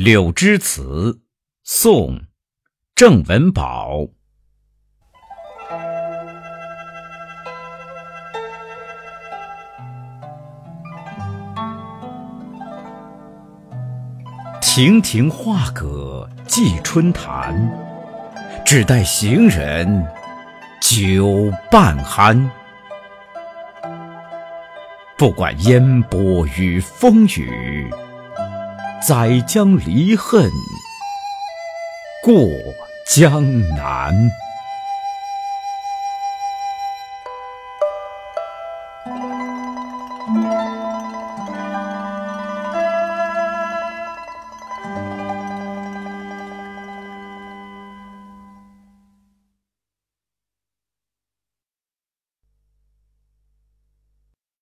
柳枝词，宋·郑文宝。亭亭画阁寄春潭，只待行人酒半酣。不管烟波与风雨。载将离恨过江南。